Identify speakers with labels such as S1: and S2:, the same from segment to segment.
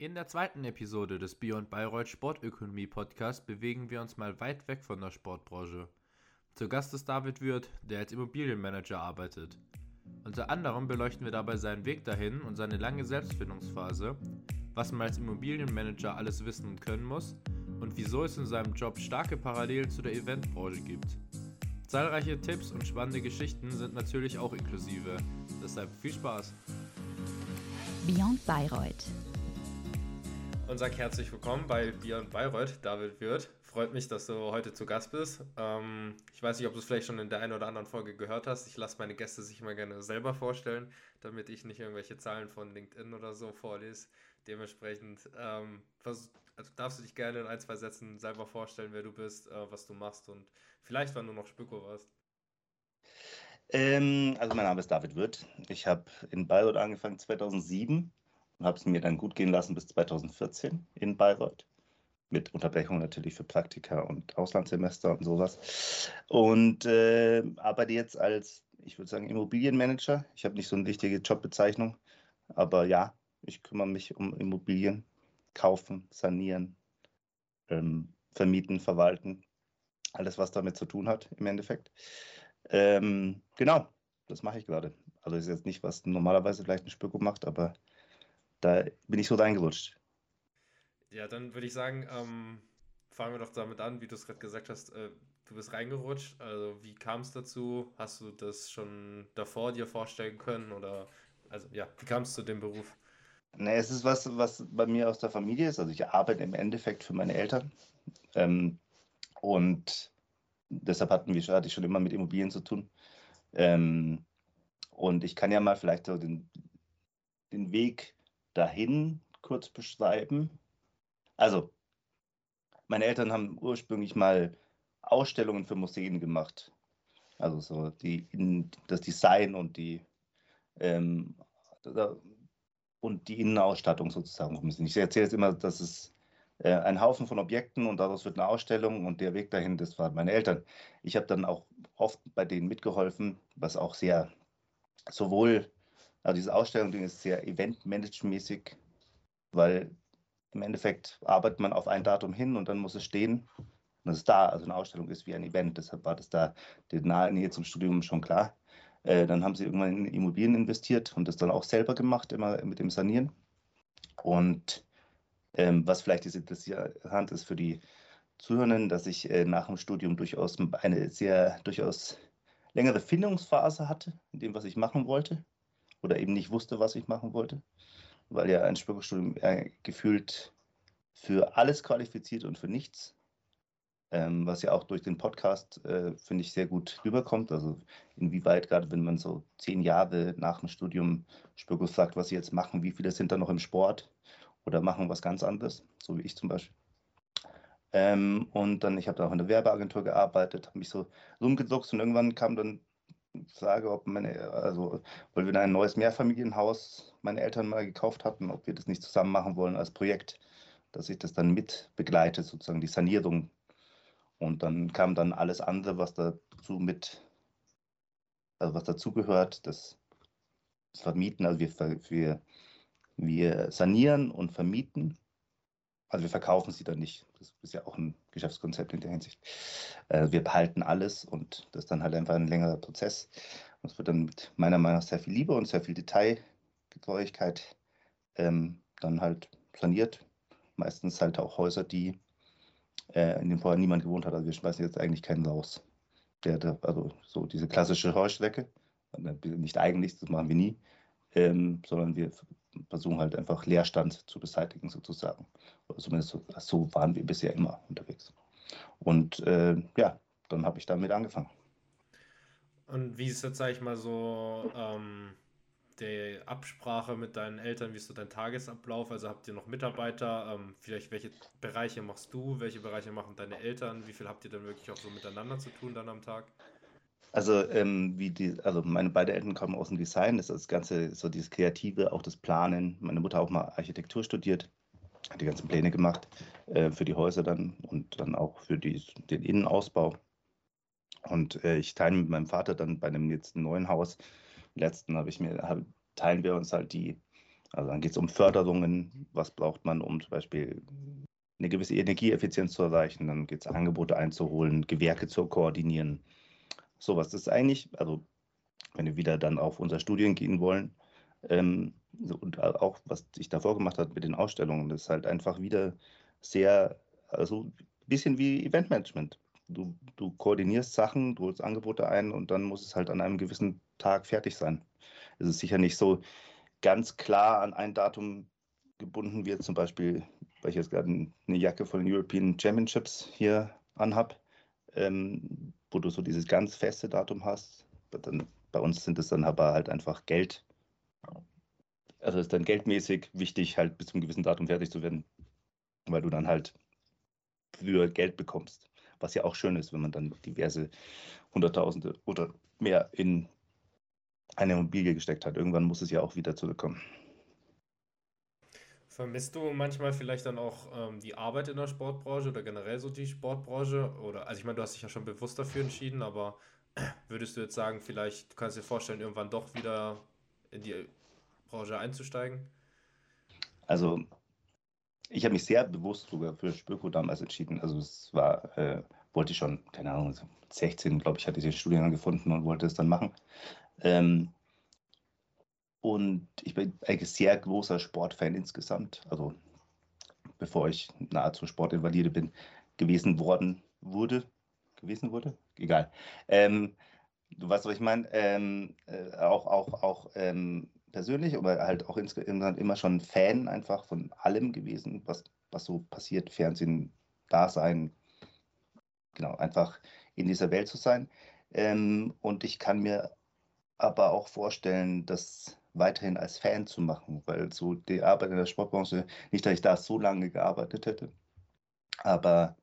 S1: In der zweiten Episode des Beyond Bayreuth Sportökonomie Podcast bewegen wir uns mal weit weg von der Sportbranche. Zu Gast ist David Würth, der als Immobilienmanager arbeitet. Unter anderem beleuchten wir dabei seinen Weg dahin und seine lange Selbstfindungsphase, was man als Immobilienmanager alles wissen und können muss und wieso es in seinem Job starke Parallelen zu der Eventbranche gibt. Zahlreiche Tipps und spannende Geschichten sind natürlich auch inklusive. Deshalb viel Spaß!
S2: Beyond Bayreuth
S1: und sage herzlich willkommen bei Beyond Bayreuth, David Wirth. Freut mich, dass du heute zu Gast bist. Ähm, ich weiß nicht, ob du es vielleicht schon in der einen oder anderen Folge gehört hast. Ich lasse meine Gäste sich immer gerne selber vorstellen, damit ich nicht irgendwelche Zahlen von LinkedIn oder so vorlese. Dementsprechend ähm, also darfst du dich gerne in ein, zwei Sätzen selber vorstellen, wer du bist, äh, was du machst und vielleicht, wann du noch Spüko warst.
S3: Ähm, also mein Name ist David Wirth. Ich habe in Bayreuth angefangen 2007 und habe es mir dann gut gehen lassen bis 2014 in Bayreuth. Mit Unterbrechung natürlich für Praktika und Auslandssemester und sowas. Und äh, arbeite jetzt als, ich würde sagen, Immobilienmanager. Ich habe nicht so eine richtige Jobbezeichnung, aber ja, ich kümmere mich um Immobilien, kaufen, sanieren, ähm, vermieten, verwalten. Alles, was damit zu tun hat im Endeffekt. Ähm, genau, das mache ich gerade. Also ist jetzt nicht, was normalerweise vielleicht ein Spöko macht, aber da bin ich so reingerutscht.
S1: Ja, dann würde ich sagen, ähm, fangen wir doch damit an, wie du es gerade gesagt hast, äh, du bist reingerutscht. Also wie kam es dazu? Hast du das schon davor dir vorstellen können? Oder also ja, wie kam es zu dem Beruf?
S3: Ne, es ist was, was bei mir aus der Familie ist. Also ich arbeite im Endeffekt für meine Eltern. Ähm, und deshalb hatten wir, hatte ich schon immer mit Immobilien zu tun. Ähm, und ich kann ja mal vielleicht so den, den Weg dahin kurz beschreiben? Also, meine Eltern haben ursprünglich mal Ausstellungen für Museen gemacht. Also so die, das Design und die, ähm, und die Innenausstattung sozusagen. Ich erzähle jetzt immer, dass es äh, ein Haufen von Objekten und daraus wird eine Ausstellung und der Weg dahin, das waren meine Eltern. Ich habe dann auch oft bei denen mitgeholfen, was auch sehr sowohl also diese Ausstellung die ist sehr eventmanagementmäßig, weil im Endeffekt arbeitet man auf ein Datum hin und dann muss es stehen. Und es ist da. Also eine Ausstellung ist wie ein Event. Deshalb war das da die nahe Nähe zum Studium schon klar. Äh, dann haben sie irgendwann in Immobilien investiert und das dann auch selber gemacht, immer mit dem Sanieren. Und ähm, was vielleicht interessant ist für die Zuhörenden, dass ich äh, nach dem Studium durchaus eine sehr durchaus längere Findungsphase hatte in dem, was ich machen wollte oder eben nicht wusste, was ich machen wollte, weil ja ein Spökerstudium äh, gefühlt für alles qualifiziert und für nichts, ähm, was ja auch durch den Podcast, äh, finde ich, sehr gut rüberkommt. Also inwieweit, gerade wenn man so zehn Jahre nach dem Studium Spökos sagt, was sie jetzt machen, wie viele sind da noch im Sport oder machen was ganz anderes, so wie ich zum Beispiel. Ähm, und dann, ich habe da auch in der Werbeagentur gearbeitet, habe mich so rumgedruckt und irgendwann kam dann Frage, ob meine, also, weil wir da ein neues Mehrfamilienhaus meine Eltern mal gekauft hatten, ob wir das nicht zusammen machen wollen als Projekt, dass ich das dann mit begleite, sozusagen die Sanierung. Und dann kam dann alles andere, was dazu mit, also was dazugehört, das Vermieten, also wir, wir, wir sanieren und vermieten also wir verkaufen sie dann nicht. Das ist ja auch ein Geschäftskonzept in der Hinsicht. Äh, wir behalten alles und das ist dann halt einfach ein längerer Prozess. Und es wird dann mit meiner Meinung nach sehr viel Liebe und sehr viel Detailgetreuigkeit ähm, dann halt saniert. Meistens halt auch Häuser, die äh, in denen vorher niemand gewohnt hat. Also wir schmeißen jetzt eigentlich keinen raus. Der, der, also so diese klassische Heuschrecke, nicht eigentlich, das machen wir nie, ähm, sondern wir versuchen halt einfach Leerstand zu beseitigen sozusagen. Oder zumindest so, so waren wir bisher immer unterwegs. Und äh, ja, dann habe ich damit angefangen.
S1: Und wie ist jetzt, sag ich mal, so ähm, die Absprache mit deinen Eltern? Wie ist so dein Tagesablauf? Also habt ihr noch Mitarbeiter? Ähm, vielleicht welche Bereiche machst du? Welche Bereiche machen deine Eltern? Wie viel habt ihr dann wirklich auch so miteinander zu tun dann am Tag?
S3: Also, ähm, wie die, also meine beiden Eltern kommen aus dem Design, das ist das Ganze, so dieses Kreative, auch das Planen. Meine Mutter auch mal Architektur studiert, hat die ganzen Pläne gemacht äh, für die Häuser dann und dann auch für die, den Innenausbau. Und äh, ich teile mit meinem Vater dann bei einem jetzt neuen Haus, letzten habe ich mir, hab, teilen wir uns halt die Also dann geht es um Förderungen, was braucht man, um zum Beispiel eine gewisse Energieeffizienz zu erreichen. Dann geht es Angebote einzuholen, Gewerke zu koordinieren. Sowas. Das ist eigentlich, also wenn wir wieder dann auf unser Studien gehen wollen, ähm, und auch was ich davor gemacht habe mit den Ausstellungen, das ist halt einfach wieder sehr, also ein bisschen wie Eventmanagement. Du, du koordinierst Sachen, du holst Angebote ein und dann muss es halt an einem gewissen Tag fertig sein. Es ist sicher nicht so ganz klar an ein Datum gebunden wird, zum Beispiel, weil ich jetzt gerade eine Jacke von den European Championships hier anhab, ähm, wo du so dieses ganz feste Datum hast. Dann, bei uns sind es dann aber halt einfach Geld. Also ist dann geldmäßig wichtig, halt bis zum gewissen Datum fertig zu werden, weil du dann halt für Geld bekommst. Was ja auch schön ist, wenn man dann diverse Hunderttausende oder mehr in eine Immobilie gesteckt hat. Irgendwann muss es ja auch wieder zurückkommen.
S1: Vermisst du manchmal vielleicht dann auch ähm, die Arbeit in der Sportbranche oder generell so die Sportbranche? Oder, also ich meine, du hast dich ja schon bewusst dafür entschieden, aber würdest du jetzt sagen, vielleicht, du kannst dir vorstellen, irgendwann doch wieder in die Branche einzusteigen?
S3: Also, ich habe mich sehr bewusst sogar für Spöko damals entschieden. Also es war, äh, wollte ich schon, keine Ahnung, 16, glaube ich, hatte ich den Studiengang gefunden und wollte es dann machen. Ähm, und ich bin eigentlich sehr großer Sportfan insgesamt. Also bevor ich nahezu Sportinvalide bin, gewesen worden wurde. Gewesen wurde? Egal. Ähm, du weißt, was ich meine. Ähm, äh, auch auch, auch ähm, persönlich, aber halt auch insgesamt immer schon Fan einfach von allem gewesen, was, was so passiert. Fernsehen, Dasein. Genau, einfach in dieser Welt zu sein. Ähm, und ich kann mir aber auch vorstellen, das weiterhin als Fan zu machen, weil so die Arbeit in der Sportbranche, nicht, dass ich da so lange gearbeitet hätte, aber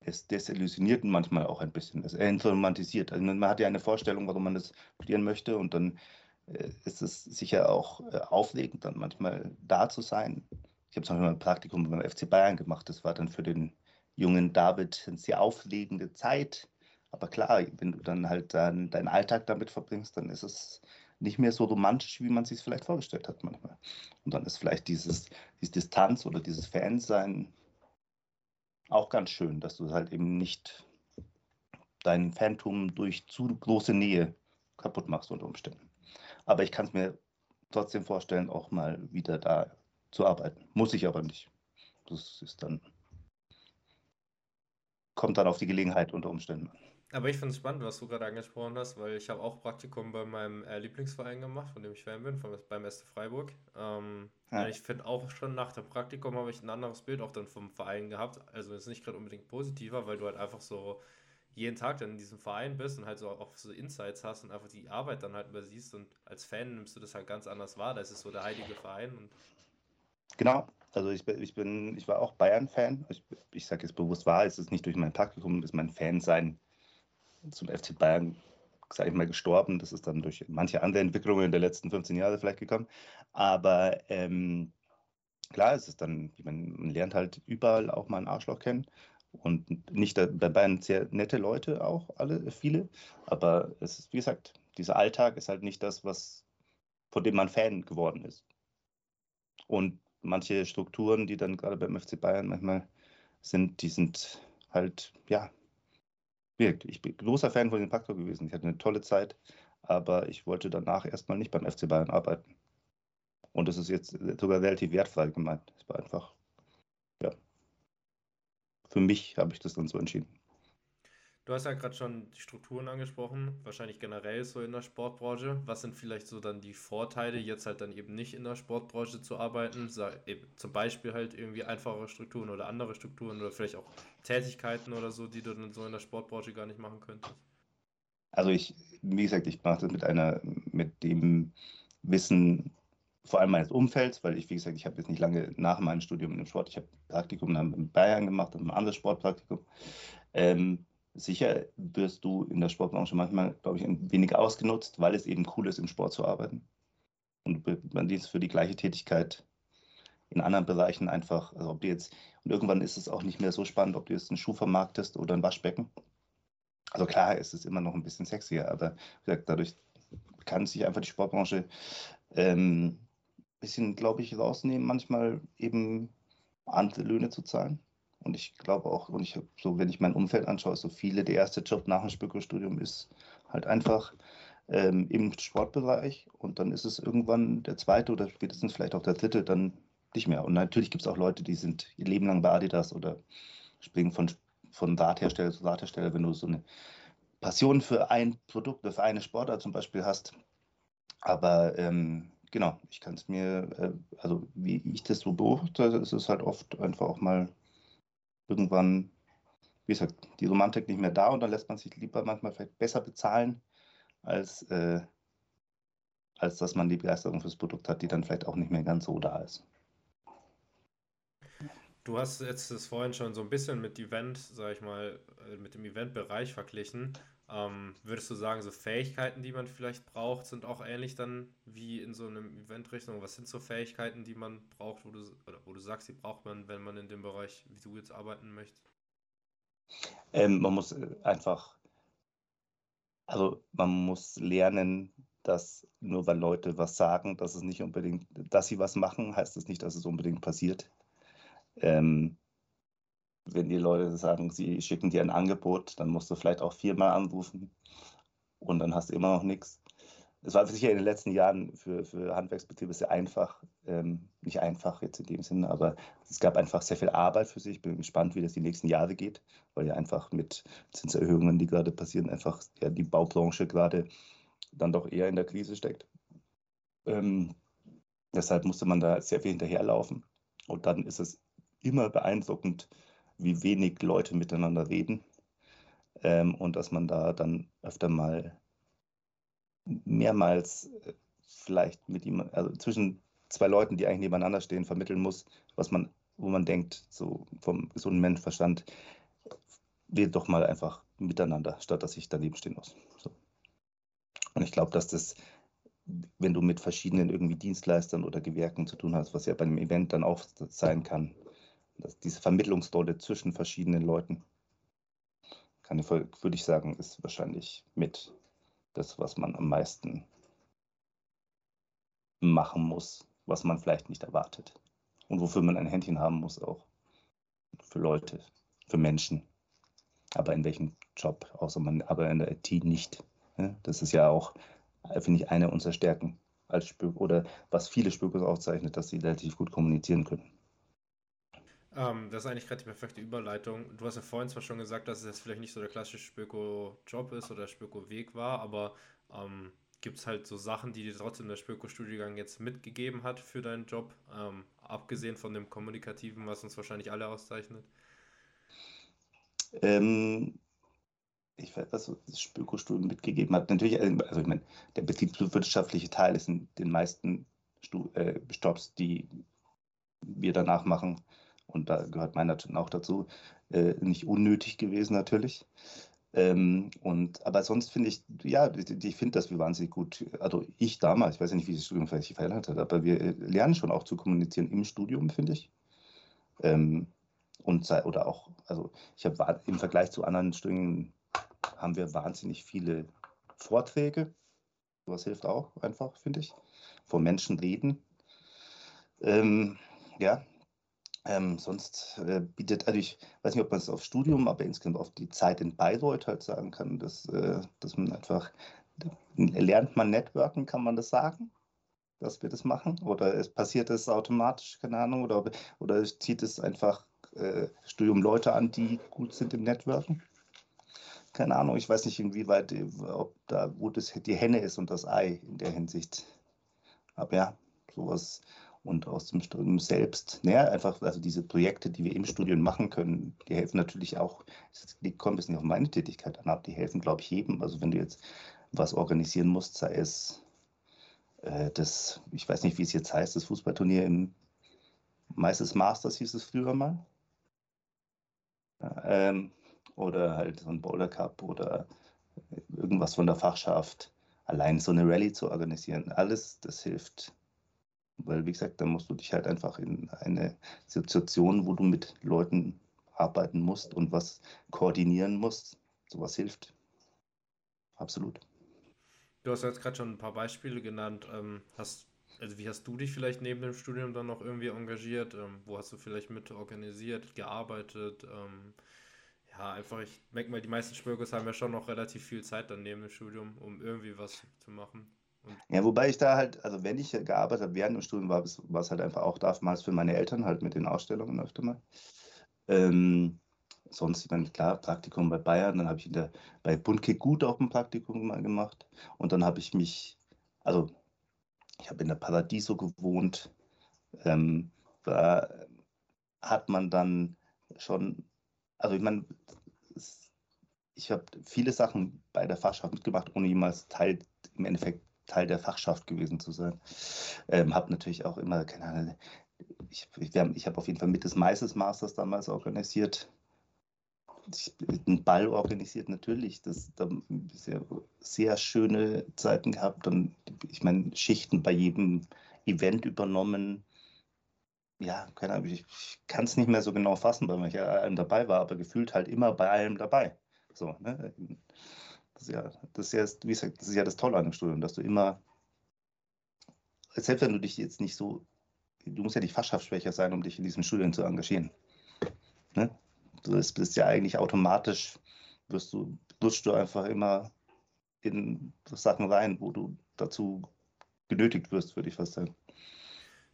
S3: es desillusioniert manchmal auch ein bisschen, es entromantisiert. Also man hat ja eine Vorstellung, warum man das studieren möchte und dann äh, ist es sicher auch äh, aufregend, dann manchmal da zu sein. Ich habe zum Beispiel ein Praktikum beim FC Bayern gemacht, das war dann für den jungen David eine sehr aufregende Zeit, aber klar, wenn du dann halt dann deinen Alltag damit verbringst, dann ist es nicht mehr so romantisch, wie man es sich vielleicht vorgestellt hat manchmal. Und dann ist vielleicht dieses, diese Distanz oder dieses Fansein auch ganz schön, dass du halt eben nicht dein Phantom durch zu große Nähe kaputt machst unter Umständen. Aber ich kann es mir trotzdem vorstellen, auch mal wieder da zu arbeiten. Muss ich aber nicht. Das ist dann, kommt dann auf die Gelegenheit unter Umständen an.
S1: Aber ich finde es spannend, was du gerade angesprochen hast, weil ich habe auch Praktikum bei meinem äh, Lieblingsverein gemacht, von dem ich Fan bin, von, beim SC Freiburg. Ähm, ja. Ich finde auch schon nach dem Praktikum habe ich ein anderes Bild auch dann vom Verein gehabt. Also ist nicht gerade unbedingt positiver, weil du halt einfach so jeden Tag dann in diesem Verein bist und halt so auch so Insights hast und einfach die Arbeit dann halt übersiehst und als Fan nimmst du das halt ganz anders wahr. Das ist so der heilige Verein.
S3: Genau, also ich bin, ich bin, ich war auch Bayern-Fan. Ich, ich sage jetzt bewusst wahr, es ist nicht durch mein Praktikum, ist mein Fan-Sein zum FC Bayern, sage ich mal, gestorben. Das ist dann durch manche andere Entwicklungen der letzten 15 Jahre vielleicht gekommen. Aber ähm, klar, es ist dann, man, man lernt halt überall auch mal ein Arschloch kennen. Und nicht bei Bayern sehr nette Leute auch, alle, viele. Aber es ist, wie gesagt, dieser Alltag ist halt nicht das, was, von dem man Fan geworden ist. Und manche Strukturen, die dann gerade beim FC Bayern manchmal sind, die sind halt, ja, ich bin großer Fan von den Paktor gewesen. Ich hatte eine tolle Zeit, aber ich wollte danach erstmal nicht beim FC Bayern arbeiten. Und das ist jetzt sogar relativ wertfrei gemeint. Es war einfach, ja. Für mich habe ich das dann so entschieden.
S1: Du hast ja gerade schon die Strukturen angesprochen, wahrscheinlich generell so in der Sportbranche. Was sind vielleicht so dann die Vorteile, jetzt halt dann eben nicht in der Sportbranche zu arbeiten? Zum Beispiel halt irgendwie einfache Strukturen oder andere Strukturen oder vielleicht auch Tätigkeiten oder so, die du dann so in der Sportbranche gar nicht machen könntest?
S3: Also ich, wie gesagt, ich mache das mit einer, mit dem Wissen vor allem meines Umfelds, weil ich, wie gesagt, ich habe jetzt nicht lange nach meinem Studium im Sport, ich habe Praktikum in Bayern gemacht, ein anderes Sportpraktikum. Ähm, Sicher wirst du in der Sportbranche manchmal, glaube ich, ein wenig ausgenutzt, weil es eben cool ist, im Sport zu arbeiten. Und man dient für die gleiche Tätigkeit in anderen Bereichen einfach, also ob du jetzt, und irgendwann ist es auch nicht mehr so spannend, ob du jetzt einen Schuh vermarktest oder ein Waschbecken. Also klar, es ist immer noch ein bisschen sexier, aber wie gesagt, dadurch kann sich einfach die Sportbranche ähm, bisschen, glaube ich, rausnehmen, manchmal eben andere Löhne zu zahlen. Und ich glaube auch, und ich so, wenn ich mein Umfeld anschaue, so viele, der erste Job nach dem Spöko-Studium ist halt einfach ähm, im Sportbereich und dann ist es irgendwann der zweite oder spätestens vielleicht auch der dritte dann nicht mehr. Und natürlich gibt es auch Leute, die sind ihr Leben lang bei Adidas oder springen von, von Radhersteller zu Radhersteller, wenn du so eine Passion für ein Produkt oder für eine Sportart zum Beispiel hast. Aber ähm, genau, ich kann es mir, äh, also wie ich das so beobachte, ist es halt oft einfach auch mal irgendwann, wie gesagt, die Romantik nicht mehr da und dann lässt man sich lieber manchmal vielleicht besser bezahlen, als, äh, als dass man die Begeisterung fürs Produkt hat, die dann vielleicht auch nicht mehr ganz so da ist.
S1: Du hast jetzt das vorhin schon so ein bisschen mit Event, sag ich mal, äh, mit dem Eventbereich verglichen. Ähm, würdest du sagen, so Fähigkeiten, die man vielleicht braucht, sind auch ähnlich dann wie in so einem Event-Richtung? Was sind so Fähigkeiten, die man braucht, wo du, oder wo du sagst, die braucht man, wenn man in dem Bereich, wie du jetzt arbeiten möchtest?
S3: Ähm, man muss äh, einfach, also man muss lernen, dass nur weil Leute was sagen, dass es nicht unbedingt, dass sie was machen, heißt es das nicht, dass es unbedingt passiert. Ähm, wenn die Leute sagen, sie schicken dir ein Angebot, dann musst du vielleicht auch viermal anrufen und dann hast du immer noch nichts. Es war sicher in den letzten Jahren für, für Handwerksbetriebe sehr einfach, ähm, nicht einfach jetzt in dem Sinne, aber es gab einfach sehr viel Arbeit für sich. Ich bin gespannt, wie das die nächsten Jahre geht, weil ja einfach mit Zinserhöhungen, die gerade passieren, einfach ja, die Baubranche gerade dann doch eher in der Krise steckt. Ähm, deshalb musste man da sehr viel hinterherlaufen. Und dann ist es immer beeindruckend, wie wenig Leute miteinander reden ähm, und dass man da dann öfter mal mehrmals äh, vielleicht mit ihm, also zwischen zwei Leuten, die eigentlich nebeneinander stehen, vermitteln muss, was man, wo man denkt, so vom gesunden Menschenverstand, redet doch mal einfach miteinander, statt dass ich daneben stehen muss. So. Und ich glaube, dass das, wenn du mit verschiedenen irgendwie Dienstleistern oder Gewerken zu tun hast, was ja bei einem Event dann auch sein kann, dass diese Vermittlungsrolle zwischen verschiedenen Leuten, kann ich, würde ich sagen, ist wahrscheinlich mit das, was man am meisten machen muss, was man vielleicht nicht erwartet. Und wofür man ein Händchen haben muss auch. Für Leute, für Menschen. Aber in welchem Job, außer man aber in der IT nicht. Das ist ja auch, finde ich, eine unserer Stärken als Spür oder was viele Spürkurs auszeichnet, dass sie relativ gut kommunizieren können.
S1: Ähm, das ist eigentlich gerade die perfekte Überleitung. Du hast ja vorhin zwar schon gesagt, dass es jetzt vielleicht nicht so der klassische Spöko-Job ist oder Spöko-Weg war, aber ähm, gibt es halt so Sachen, die dir trotzdem der Spöko-Studiengang jetzt mitgegeben hat für deinen Job, ähm, abgesehen von dem Kommunikativen, was uns wahrscheinlich alle auszeichnet?
S3: Ähm, ich weiß, was das Spöko-Studium mitgegeben hat. Natürlich, äh, also ich meine, der betriebswirtschaftliche Teil ist in den meisten Stu äh, Jobs, die wir danach machen, und da gehört meiner auch dazu, äh, nicht unnötig gewesen natürlich. Ähm, und, aber sonst finde ich, ja, ich finde, dass wir wahnsinnig gut, also ich damals, ich weiß ja nicht, wie das Studium vielleicht verändert hat, aber wir äh, lernen schon auch zu kommunizieren im Studium, finde ich. Ähm, und oder auch, also ich habe im Vergleich zu anderen Studien haben wir wahnsinnig viele Vorträge. Was hilft auch einfach, finde ich. Vor Menschen reden. Ähm, ja, ähm, sonst äh, bietet, also ich weiß nicht, ob man es auf Studium, aber insgesamt auf die Zeit in Bayreuth halt sagen kann, dass, äh, dass man einfach, lernt man Networken, kann man das sagen? Dass wir das machen? Oder es passiert es automatisch, keine Ahnung, oder, oder zieht es einfach äh, Studium Leute an, die gut sind im Networken? Keine Ahnung, ich weiß nicht, inwieweit, ob da, wo das die Henne ist und das Ei in der Hinsicht. Aber ja, sowas und aus dem Studium selbst. Naja, einfach, also diese Projekte, die wir im Studium machen können, die helfen natürlich auch, es kommt ein bisschen auf meine Tätigkeit an, aber die helfen, glaube ich, jedem. Also wenn du jetzt was organisieren musst, sei es äh, das, ich weiß nicht, wie es jetzt heißt, das Fußballturnier im Meisters Masters hieß es früher mal. Ähm, oder halt so ein Boulder Cup oder irgendwas von der Fachschaft. Allein so eine Rallye zu organisieren, alles, das hilft weil, wie gesagt, da musst du dich halt einfach in eine Situation, wo du mit Leuten arbeiten musst und was koordinieren musst. Sowas hilft. Absolut.
S1: Du hast jetzt gerade schon ein paar Beispiele genannt, ähm, hast also wie hast du dich vielleicht neben dem Studium dann noch irgendwie engagiert? Ähm, wo hast du vielleicht mit organisiert, gearbeitet? Ähm, ja, einfach, ich merke mal, die meisten Spürkurs haben ja schon noch relativ viel Zeit dann neben dem Studium, um irgendwie was zu machen.
S3: Ja, wobei ich da halt, also wenn ich gearbeitet habe während dem Studium, war war es halt einfach auch damals für meine Eltern halt mit den Ausstellungen öfter mal. Ähm, sonst, ich meine, klar, Praktikum bei Bayern, dann habe ich in der, bei Bundke Gut auch ein Praktikum mal gemacht und dann habe ich mich, also ich habe in der Paradiso gewohnt, ähm, da hat man dann schon, also ich meine, ich habe viele Sachen bei der Fachschaft mitgemacht, ohne jemals Teil, im Endeffekt Teil der Fachschaft gewesen zu sein. Ähm, habe natürlich auch immer, keine Ahnung, ich, ich, habe auf jeden Fall mit des Meises Masters damals organisiert. Ich, einen Ball organisiert natürlich. Das, da sehr, sehr schöne Zeiten gehabt. Und ich meine, Schichten bei jedem Event übernommen. Ja, keine Ahnung, ich, ich kann es nicht mehr so genau fassen, weil ich ja allem dabei war, aber gefühlt halt immer bei allem dabei. So, ne? Das ist ja, das ist ja, wie gesagt, das ist ja das Tolle an dem Studium, dass du immer, selbst wenn du dich jetzt nicht so du musst ja nicht fachschaftsschwächer sein, um dich in diesem Studium zu engagieren. Ne? Du bist ja eigentlich automatisch, wirst du, lutscht du einfach immer in Sachen rein, wo du dazu genötigt wirst, würde ich fast sagen.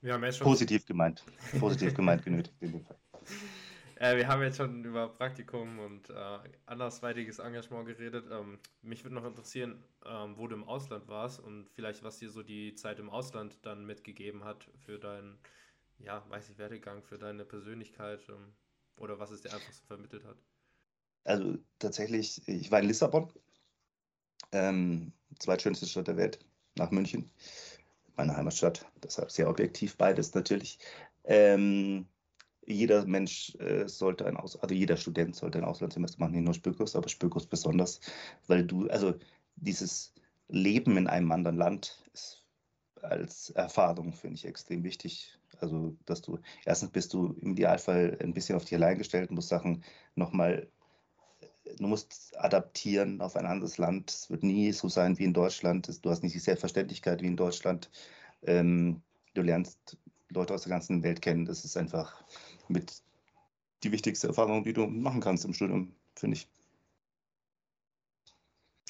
S1: Ja,
S3: Positiv gemeint. Positiv gemeint genötigt in dem Fall.
S1: Äh, wir haben jetzt schon über Praktikum und äh, andersweitiges Engagement geredet. Ähm, mich würde noch interessieren, ähm, wo du im Ausland warst und vielleicht was dir so die Zeit im Ausland dann mitgegeben hat für deinen, ja, weiß ich, Werdegang, für deine Persönlichkeit ähm, oder was es dir einfach so vermittelt hat.
S3: Also tatsächlich, ich war in Lissabon, ähm, zweitschönste Stadt der Welt, nach München, meine Heimatstadt, deshalb sehr objektiv beides natürlich. Ähm, jeder Mensch äh, sollte ein Aus also jeder Student sollte ein Auslandssemester machen, nicht nur Spökos, aber Spökos besonders, weil du, also dieses Leben in einem anderen Land ist als Erfahrung, finde ich, extrem wichtig. Also, dass du, erstens bist du im Idealfall ein bisschen auf dich allein gestellt, musst Sachen nochmal, du musst adaptieren auf ein anderes Land. Es wird nie so sein wie in Deutschland. Du hast nicht die Selbstverständlichkeit wie in Deutschland. Ähm, du lernst Leute aus der ganzen Welt kennen. Das ist einfach mit die wichtigste Erfahrung, die du machen kannst im Studium, finde ich.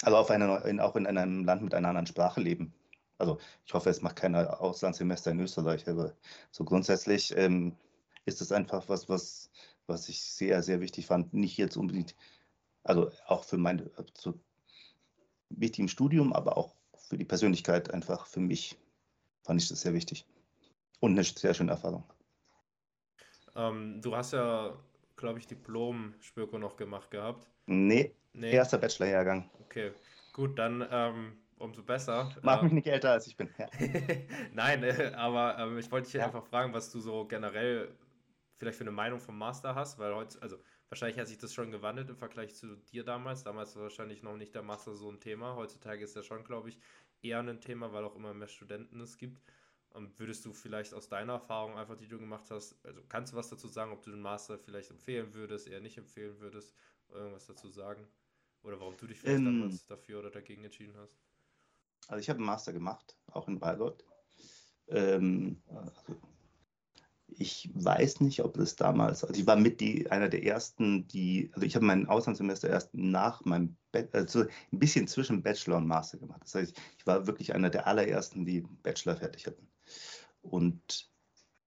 S3: Also auf eine, in, auch in einem Land mit einer anderen Sprache leben. Also ich hoffe, es macht keiner Auslandssemester in Österreich, aber so grundsätzlich ähm, ist es einfach was, was, was ich sehr, sehr wichtig fand. Nicht jetzt unbedingt, also auch für mein so wichtig im Studium, aber auch für die Persönlichkeit einfach für mich fand ich das sehr wichtig. Und eine sehr schöne Erfahrung.
S1: Ähm, du hast ja, glaube ich, Diplom-Spöko noch gemacht gehabt.
S3: Nee, nee. erster Bachelorjahrgang.
S1: Okay, gut, dann ähm, umso besser.
S3: Mach mich nicht älter, als ich bin. Ja.
S1: Nein, äh, aber ähm, ich wollte dich ja. einfach fragen, was du so generell vielleicht für eine Meinung vom Master hast, weil heute, also wahrscheinlich hat sich das schon gewandelt im Vergleich zu dir damals. Damals war wahrscheinlich noch nicht der Master so ein Thema. Heutzutage ist er schon, glaube ich, eher ein Thema, weil auch immer mehr Studenten es gibt. Und würdest du vielleicht aus deiner Erfahrung einfach, die du gemacht hast, also kannst du was dazu sagen, ob du den Master vielleicht empfehlen würdest, eher nicht empfehlen würdest, irgendwas dazu sagen? Oder warum du dich vielleicht ähm, damals dafür oder dagegen entschieden hast?
S3: Also ich habe einen Master gemacht, auch in Bayreuth. Ähm, also ich weiß nicht, ob das damals, also ich war mit die, einer der ersten, die, also ich habe mein Auslandssemester erst nach meinem, also ein bisschen zwischen Bachelor und Master gemacht. Das heißt, ich war wirklich einer der allerersten, die Bachelor fertig hatten. Und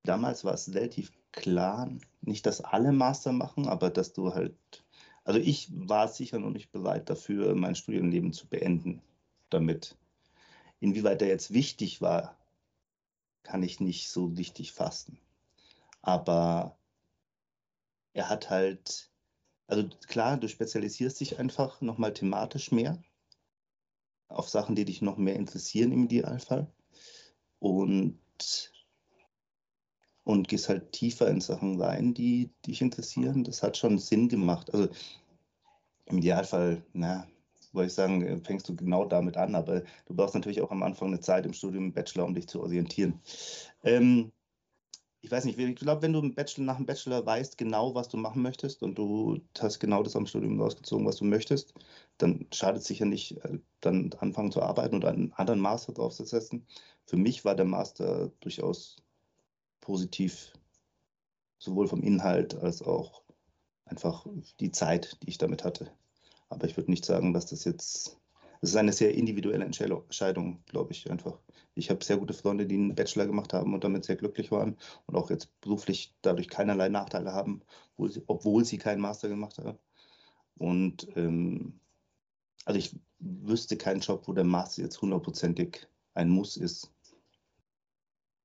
S3: damals war es relativ klar, nicht, dass alle Master machen, aber dass du halt, also ich war sicher noch nicht bereit dafür, mein Studienleben zu beenden damit. Inwieweit er jetzt wichtig war, kann ich nicht so richtig fassen. Aber er hat halt, also klar, du spezialisierst dich einfach nochmal thematisch mehr auf Sachen, die dich noch mehr interessieren im Idealfall. Und und gehst halt tiefer in Sachen rein, die dich interessieren. Das hat schon Sinn gemacht. Also im Idealfall, na, wollte ich sagen, fängst du genau damit an, aber du brauchst natürlich auch am Anfang eine Zeit im Studium, im Bachelor, um dich zu orientieren. Ähm, ich weiß nicht, ich glaube, wenn du im Bachelor, nach dem Bachelor weißt genau, was du machen möchtest und du hast genau das am Studium rausgezogen, was du möchtest, dann schadet es sicher nicht, äh, dann anfangen zu arbeiten oder einen anderen Master draufzusetzen, für mich war der Master durchaus positiv, sowohl vom Inhalt als auch einfach die Zeit, die ich damit hatte. Aber ich würde nicht sagen, dass das jetzt, es ist eine sehr individuelle Entscheidung, glaube ich einfach. Ich habe sehr gute Freunde, die einen Bachelor gemacht haben und damit sehr glücklich waren und auch jetzt beruflich dadurch keinerlei Nachteile haben, obwohl sie, keinen Master gemacht haben. Und ähm, also ich wüsste keinen Job, wo der Master jetzt hundertprozentig ein Muss ist.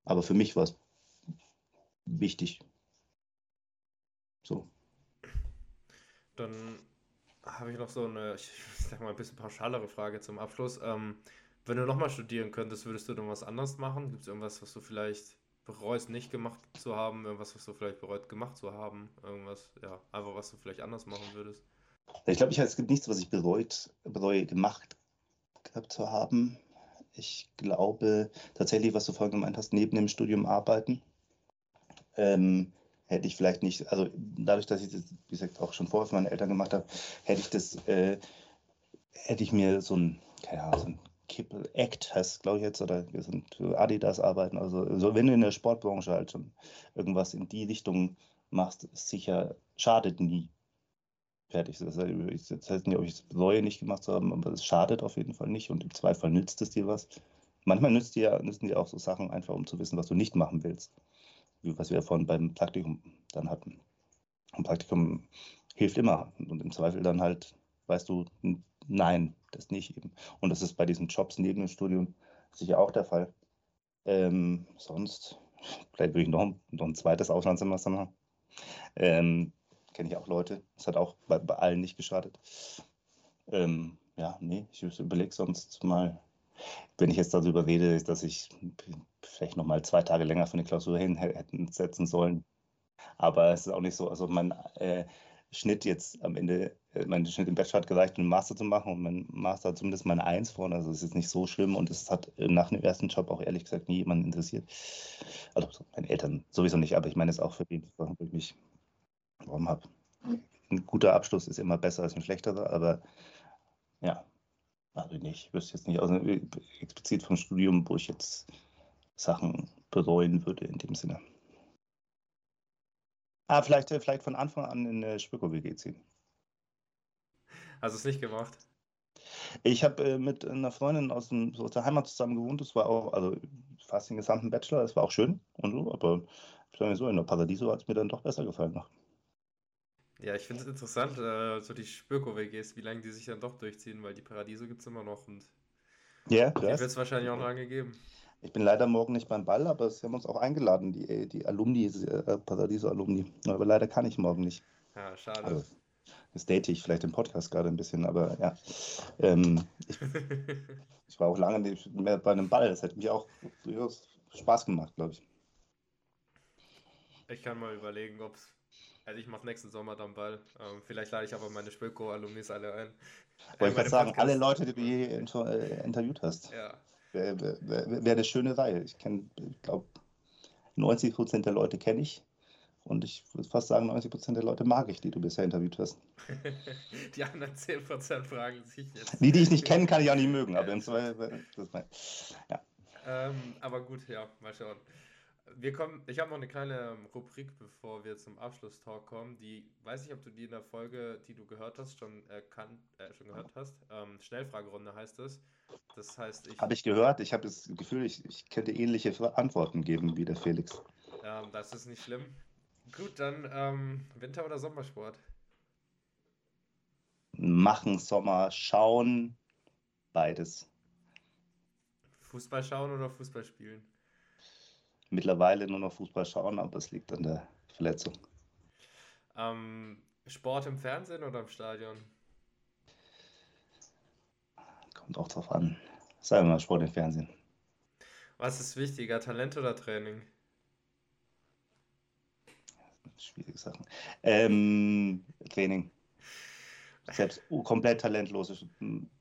S3: Aber für mich war es wichtig. So.
S1: Dann habe ich noch so eine, ich sag mal, ein bisschen pauschalere Frage zum Abschluss. Ähm, wenn du nochmal studieren könntest, würdest du dann was anderes machen? Gibt es irgendwas, was du vielleicht bereust, nicht gemacht zu haben? Irgendwas, was du vielleicht bereut, gemacht zu haben? Irgendwas, ja, einfach was du vielleicht anders machen würdest?
S3: Ich glaube, ich, es gibt nichts, was ich bereut, bereue gemacht gehabt zu haben. Ich glaube tatsächlich, was du vorhin gemeint hast, neben dem Studium arbeiten. Ähm, hätte ich vielleicht nicht, also dadurch, dass ich das, wie gesagt, auch schon vorher für meine Eltern gemacht habe, hätte ich das, äh, hätte ich mir so ein, keine Ahnung, so ein Kippel Act heißt, glaube ich jetzt, oder wir sind Adidas arbeiten. Also, so, wenn du in der Sportbranche halt schon irgendwas in die Richtung machst, sicher, schadet nie fertig. Das heißt nicht, ob ich es bereue, nicht gemacht zu haben, aber es schadet auf jeden Fall nicht und im Zweifel nützt es dir was. Manchmal nützt dir, nützen dir auch so Sachen einfach, um zu wissen, was du nicht machen willst. Wie, was wir vorhin beim Praktikum dann hatten. Ein Praktikum hilft immer und im Zweifel dann halt, weißt du, nein, das nicht eben. Und das ist bei diesen Jobs neben dem Studium sicher auch der Fall. Ähm, sonst, vielleicht würde ich noch, noch ein zweites Auslandssemester machen. Ähm, kenne ich auch Leute. Das hat auch bei, bei allen nicht geschadet. Ähm, ja, nee, ich überlege sonst mal, wenn ich jetzt darüber rede, dass ich vielleicht noch mal zwei Tage länger für eine Klausur hin hätten setzen sollen. Aber es ist auch nicht so, also mein äh, Schnitt jetzt am Ende, äh, mein Schnitt im Bachelor hat gereicht, einen Master zu machen und mein Master hat zumindest meine Eins vorne, also es ist nicht so schlimm und es hat nach dem ersten Job auch ehrlich gesagt nie jemanden interessiert. Also meine Eltern sowieso nicht, aber ich meine es auch für die, ich mich beworben habe. Ein guter Abschluss ist immer besser als ein schlechterer, aber ja, also nicht. Ich wüsste jetzt nicht also explizit vom Studium, wo ich jetzt Sachen bereuen würde in dem Sinne. Ah, vielleicht, vielleicht von Anfang an in eine Spöko-WG ziehen.
S1: Hast du es nicht gemacht?
S3: Ich habe äh, mit einer Freundin aus, dem, aus, der Heimat zusammen gewohnt. Das war auch, also fast den gesamten Bachelor. Das war auch schön und so, aber ich sage so, in der Paradiso hat es mir dann doch besser gefallen noch.
S1: Ja, ich finde es interessant, äh, so die Spöko-WGs, wie lange die sich dann doch durchziehen, weil die Paradiso gibt es immer noch und
S3: ja,
S1: die wird es wahrscheinlich auch noch angegeben.
S3: Ich bin leider morgen nicht beim Ball, aber sie haben uns auch eingeladen, die, die Alumni, äh, Paradiso-Alumni. Aber leider kann ich morgen nicht.
S1: Ja, schade.
S3: Also, das date ich vielleicht im Podcast gerade ein bisschen, aber ja. Ähm, ich, ich, war auch lange nicht mehr bei einem Ball. Das hätte mich auch Spaß gemacht, glaube ich.
S1: Ich kann mal überlegen, ob es also ich mache nächsten Sommer dann Ball. Ähm, vielleicht lade ich aber meine Spöko-Alumnis alle ein.
S3: Wollte ich gerade sagen, alle Leute, die du je äh, interviewt hast.
S1: Ja.
S3: Wäre wär, wär, wär eine schöne Reihe. Ich kenne, ich glaube, 90 Prozent der Leute kenne ich. Und ich würde fast sagen, 90 Prozent der Leute mag ich, die du bisher interviewt hast.
S1: die anderen 10 Prozent fragen sich jetzt.
S3: Die, die ich nicht kenne, kann ich auch nicht mögen. Aber im Zweifel, das mein,
S1: ja. Ähm, aber gut, ja, mal schauen. Wir kommen, ich habe noch eine kleine Rubrik, bevor wir zum Abschlusstalk kommen. Die weiß ich, ob du die in der Folge, die du gehört hast, schon erkannt, äh, schon gehört hast. Ähm, Schnellfragerunde heißt es. Das heißt,
S3: ich. Habe ich gehört. Ich habe das Gefühl, ich, ich könnte ähnliche Antworten geben wie der Felix.
S1: Ähm, das ist nicht schlimm. Gut, dann ähm, Winter- oder Sommersport?
S3: Machen, Sommer, schauen, beides.
S1: Fußball schauen oder Fußball spielen?
S3: Mittlerweile nur noch Fußball schauen, aber es liegt an der Verletzung.
S1: Ähm, Sport im Fernsehen oder im Stadion?
S3: Kommt auch drauf an. Sagen wir mal Sport im Fernsehen.
S1: Was ist wichtiger, Talent oder Training?
S3: Schwierige Sachen. Ähm, Training. Selbst komplett talentlose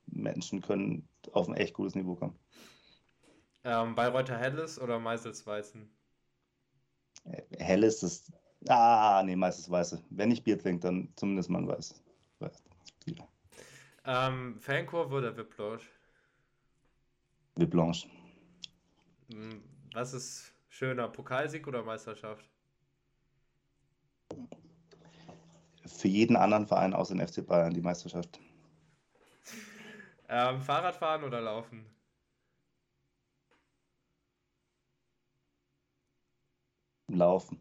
S3: Menschen können auf ein echt gutes Niveau kommen.
S1: Ähm, Bayreuther Helles oder Meisels Weißen?
S3: Helles ist. Ah, nee, meistens Weiße. Wenn ich Bier trinke, dann zumindest mal ein Weiß.
S1: Ja. Ähm, Fankurve oder Vip Blanche?
S3: Vip Blanche.
S1: Hm, was ist schöner, Pokalsieg oder Meisterschaft?
S3: Für jeden anderen Verein außer den FC Bayern die Meisterschaft.
S1: Ähm, Fahrradfahren oder Laufen?
S3: Laufen.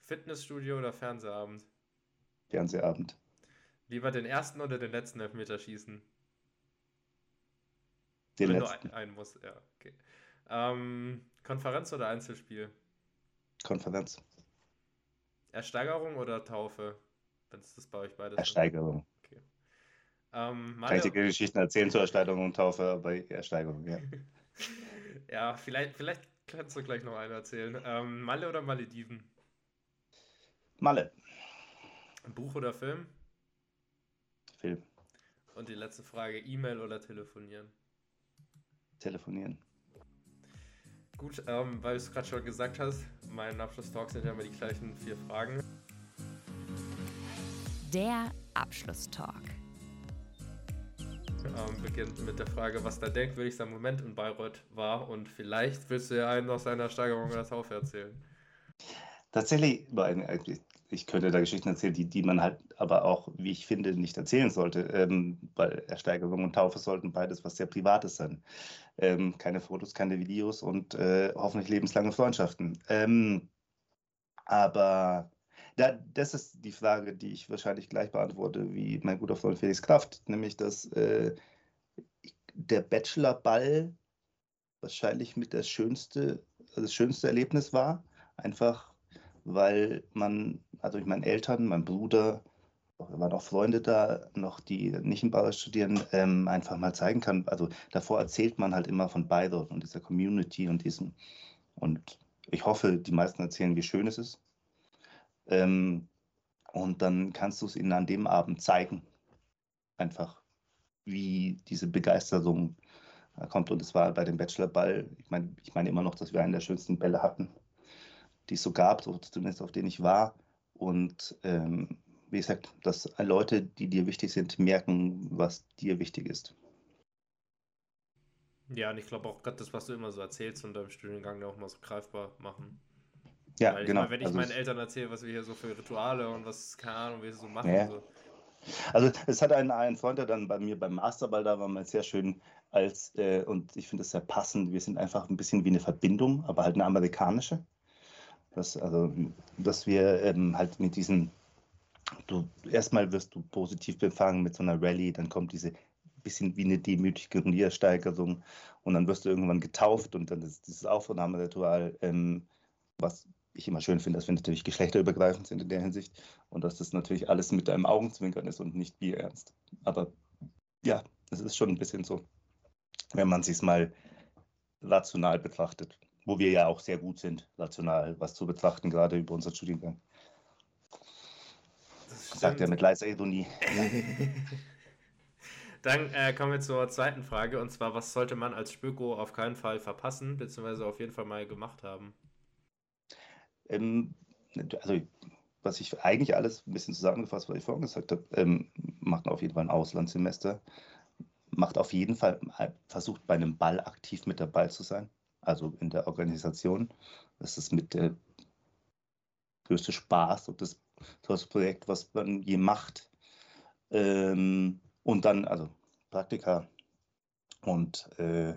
S1: Fitnessstudio oder Fernsehabend?
S3: Fernsehabend.
S1: Lieber den ersten oder den letzten Elfmeter schießen?
S3: Den
S1: Wenn
S3: letzten.
S1: du ein, einen musst, ja, okay. Ähm, Konferenz oder Einzelspiel?
S3: Konferenz.
S1: Ersteigerung oder Taufe? Wenn es das bei euch beides.
S3: Ersteigerung.
S1: Ähm,
S3: Kann ich dir Geschichten erzählen zur Ersteigerung und Taufe, aber Ersteigerung, ja.
S1: ja, vielleicht, vielleicht kannst du gleich noch einen erzählen. Ähm, Malle oder Malediven?
S3: Malle.
S1: Buch oder Film?
S3: Film.
S1: Und die letzte Frage, E-Mail oder telefonieren?
S3: Telefonieren.
S1: Gut, ähm, weil du es gerade schon gesagt hast, mein Abschlusstalk sind ja immer die gleichen vier Fragen.
S2: Der Abschlusstalk.
S1: Ähm, beginnt mit der Frage, was der denkwürdigste Moment in Bayreuth war und vielleicht willst du ja einen aus seiner Steigerung oder Taufe erzählen.
S3: Tatsächlich, ich könnte da Geschichten erzählen, die, die man halt aber auch, wie ich finde, nicht erzählen sollte. Ähm, weil Ersteigerung und Taufe sollten beides was sehr Privates sein. Ähm, keine Fotos, keine Videos und äh, hoffentlich lebenslange Freundschaften. Ähm, aber da, das ist die Frage, die ich wahrscheinlich gleich beantworte, wie mein guter Freund Felix Kraft, nämlich dass äh, der Bachelorball wahrscheinlich mit das schönste, das schönste Erlebnis war. Einfach weil man, also ich meine Eltern, mein Bruder, waren auch Freunde da, noch die nicht in Bayreuth studieren, ähm, einfach mal zeigen kann. Also davor erzählt man halt immer von Bayreuth und dieser Community und diesem. Und ich hoffe, die meisten erzählen, wie schön es ist. Ähm, und dann kannst du es ihnen an dem Abend zeigen. Einfach, wie diese Begeisterung äh, kommt. Und es war bei dem Bachelorball, ich meine ich mein immer noch, dass wir einen der schönsten Bälle hatten, die es so gab, zumindest auf denen ich war. Und ähm, wie gesagt, dass Leute, die dir wichtig sind, merken, was dir wichtig ist.
S1: Ja, und ich glaube auch gerade das, was du immer so erzählst und deinem Studiengang auch mal so greifbar machen.
S3: Ja,
S1: Weil ich
S3: genau.
S1: meine, wenn ich
S3: also,
S1: meinen Eltern erzähle, was wir hier so für Rituale und was, keine Ahnung, wir so machen,
S3: Ja.
S1: so.
S3: Also es hat einen, einen Freund, der dann bei mir beim Masterball da war, mal sehr schön als, äh, und ich finde das sehr passend, wir sind einfach ein bisschen wie eine Verbindung, aber halt eine amerikanische. Das, also, dass wir ähm, halt mit diesen, du erstmal wirst du positiv befangen mit so einer Rallye, dann kommt diese bisschen wie eine demütige Niedersteigerung und dann wirst du irgendwann getauft und dann ist dieses Aufnahmeritual, ähm, was ich immer schön finde, dass wir natürlich geschlechterübergreifend sind in der Hinsicht und dass das natürlich alles mit einem Augenzwinkern ist und nicht bierernst. Aber ja, es ist schon ein bisschen so, wenn man sich mal rational betrachtet, wo wir ja auch sehr gut sind, rational was zu betrachten, gerade über unseren Studiengang.
S1: Das
S3: Sagt er mit leiser Ironie.
S1: Dann äh, kommen wir zur zweiten Frage und zwar, was sollte man als Spöko auf keinen Fall verpassen, beziehungsweise auf jeden Fall mal gemacht haben?
S3: Ähm, also, was ich eigentlich alles ein bisschen zusammengefasst, was ich vorhin gesagt habe, ähm, macht auf jeden Fall ein Auslandssemester. Macht auf jeden Fall, äh, versucht bei einem Ball aktiv mit dabei zu sein, also in der Organisation. Das ist mit der größte Spaß und das tollste Projekt, was man je macht. Ähm, und dann, also Praktika. Und äh,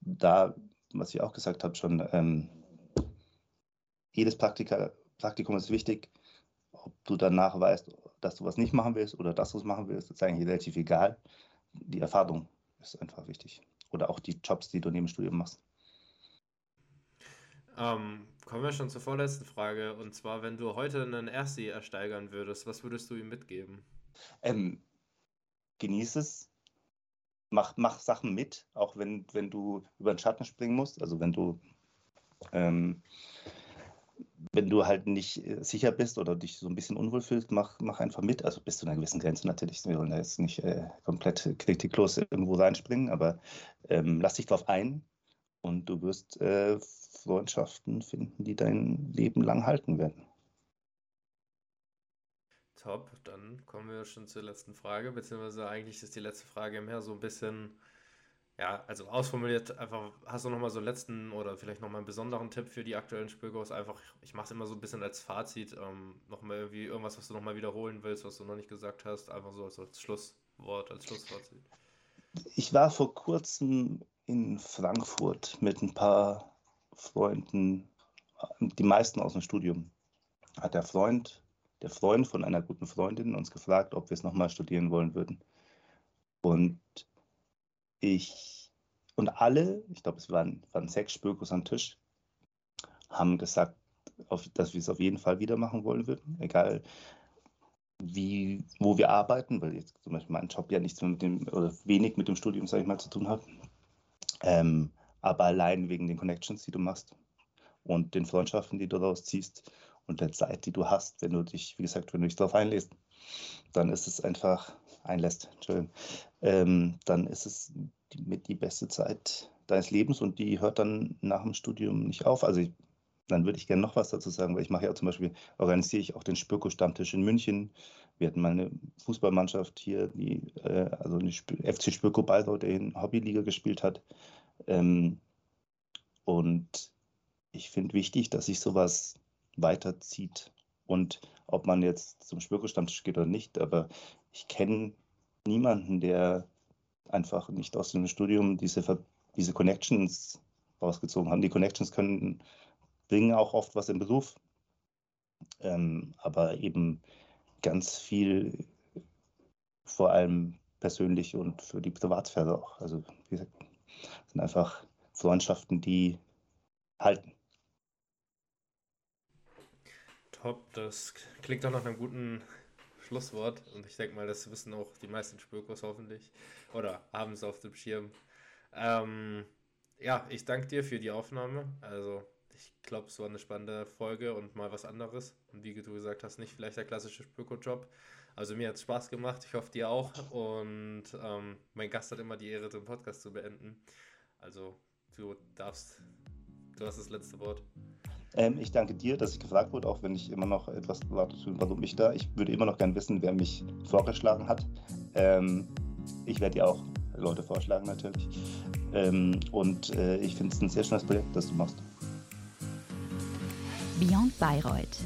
S3: da, was ich auch gesagt habe, schon, ähm, jedes Praktika, Praktikum ist wichtig. Ob du danach weißt, dass du was nicht machen willst oder dass du es machen willst, ist eigentlich relativ egal. Die Erfahrung ist einfach wichtig. Oder auch die Jobs, die du neben dem Studium machst.
S1: Ähm, kommen wir schon zur vorletzten Frage und zwar, wenn du heute einen Ersti ersteigern würdest, was würdest du ihm mitgeben?
S3: Ähm, genieß es. Mach, mach Sachen mit, auch wenn, wenn du über den Schatten springen musst. Also wenn du ähm, wenn du halt nicht äh, sicher bist oder dich so ein bisschen unwohl fühlst, mach, mach einfach mit. Also bis zu einer gewissen Grenze natürlich. Wir wollen da jetzt nicht äh, komplett kritiklos irgendwo reinspringen, aber ähm, lass dich drauf ein und du wirst äh, Freundschaften finden, die dein Leben lang halten werden.
S1: Top, dann kommen wir schon zur letzten Frage, beziehungsweise eigentlich ist die letzte Frage mehr so ein bisschen Ja, also ausformuliert, einfach, hast du nochmal so einen letzten oder vielleicht nochmal einen besonderen Tipp für die aktuellen Spülgos? Einfach, ich mache es immer so ein bisschen als Fazit, ähm, nochmal irgendwie irgendwas, was du nochmal wiederholen willst, was du noch nicht gesagt hast, einfach so als, als Schlusswort, als Schlussfazit.
S3: Ich war vor kurzem in Frankfurt mit ein paar Freunden, die meisten aus dem Studium. Hat der Freund, der Freund von einer guten Freundin uns gefragt, ob wir es nochmal studieren wollen würden. Und ich und alle, ich glaube, es waren, waren sechs Spökos am Tisch, haben gesagt, auf, dass wir es auf jeden Fall wieder machen wollen würden, egal wie, wo wir arbeiten, weil jetzt zum Beispiel mein Job ja nichts mit dem oder wenig mit dem Studium, sage ich mal, zu tun hat. Ähm, aber allein wegen den Connections, die du machst und den Freundschaften, die du daraus ziehst und der Zeit, die du hast, wenn du dich, wie gesagt, wenn du dich darauf einlässt, dann ist es einfach, einlässt, Entschuldigung, ähm, dann ist es die, mit die beste Zeit deines Lebens und die hört dann nach dem Studium nicht auf. Also ich, dann würde ich gerne noch was dazu sagen, weil ich mache ja zum Beispiel, organisiere ich auch den Spürko-Stammtisch in München. Wir hatten mal eine Fußballmannschaft hier, die, äh, also eine FC Spürko Bayreuth, der in Hobbyliga gespielt hat. Ähm, und ich finde wichtig, dass sich sowas weiterzieht. Und ob man jetzt zum Spürko-Stammtisch geht oder nicht, aber ich kenne niemanden, der einfach nicht aus dem Studium diese, diese Connections rausgezogen hat. Die Connections können, bringen auch oft was im Beruf, ähm, aber eben ganz viel, vor allem persönlich und für die Privatsphäre auch. Also, wie gesagt, sind einfach Freundschaften, die halten.
S1: Top, das klingt doch nach einem guten Schlusswort. Und ich denke mal, das wissen auch die meisten Spürkurs hoffentlich. Oder haben es auf dem Schirm. Ähm, ja, ich danke dir für die Aufnahme. Also, ich glaube, es war eine spannende Folge und mal was anderes. Und wie du gesagt hast, nicht vielleicht der klassische Spürko-Job. Also, mir hat es Spaß gemacht. Ich hoffe, dir auch. Und ähm, mein Gast hat immer die Ehre, den Podcast zu beenden. Also, du darfst, du hast das letzte Wort.
S3: Ähm, ich danke dir, dass ich gefragt wurde, auch wenn ich immer noch etwas warte, warum ich da. Ich würde immer noch gerne wissen, wer mich vorgeschlagen hat. Ähm, ich werde dir auch Leute vorschlagen natürlich. Ähm, und äh, ich finde es ein sehr schönes Projekt, das du machst.
S2: Beyond Bayreuth